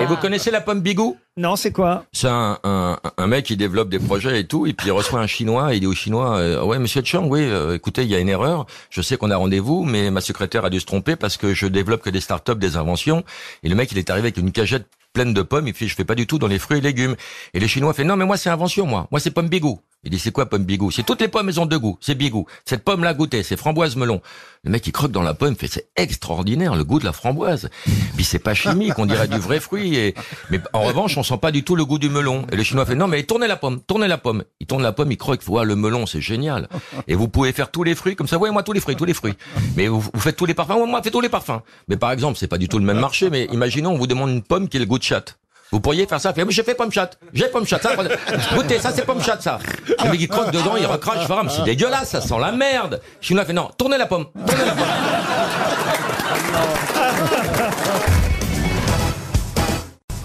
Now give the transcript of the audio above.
Et vous connaissez la pomme Bigou? Non, c'est quoi? C'est un, un, un mec qui développe des projets et tout, et puis il reçoit un Chinois, et il dit au Chinois, euh, ouais, monsieur Chang, oui, euh, écoutez, il y a une erreur, je sais qu'on a rendez-vous, mais ma secrétaire a dû se tromper parce que je développe que des startups, des inventions, et le mec, il est arrivé avec une cagette pleine de pommes, il fait, je fais pas du tout dans les fruits et légumes. Et le Chinois fait, non, mais moi, c'est invention, moi. Moi, c'est pomme Bigou. Il dit, c'est quoi pomme Bigou? C'est toutes les pommes, elles ont deux goûts. C'est Bigou. Cette pomme-là, goûtez, c'est framboise melon. Le mec, il croque dans la pomme, fait, c'est extraordinaire, le goût de la framboise. Puis c'est pas chimique, on dirait du vrai fruit. Et... Mais en revanche, on sent pas du tout le goût du melon. Et le Chinois fait, non, mais tournez la pomme, tournez la pomme. Il tourne la pomme, il croque, voit le melon, c'est génial. Et vous pouvez faire tous les fruits, comme ça, voyez moi tous les fruits, tous les fruits. Mais vous, vous faites tous les parfums, Ouais, moi, fais tous les parfums. Mais par exemple, c'est pas du tout le même marché, mais imaginons, on vous demande une pomme qui a le goût de chatte. Vous pourriez faire ça, mais j'ai fait pomme chatte, j'ai pomme chatte, ça, goûtez, ça c'est pomme chatte, ça. Le mec il croque dedans, il recrache, fait, Ah, mais c'est dégueulasse, ça sent la merde. Chinois fait, non, tournez la pomme, tournez la pomme.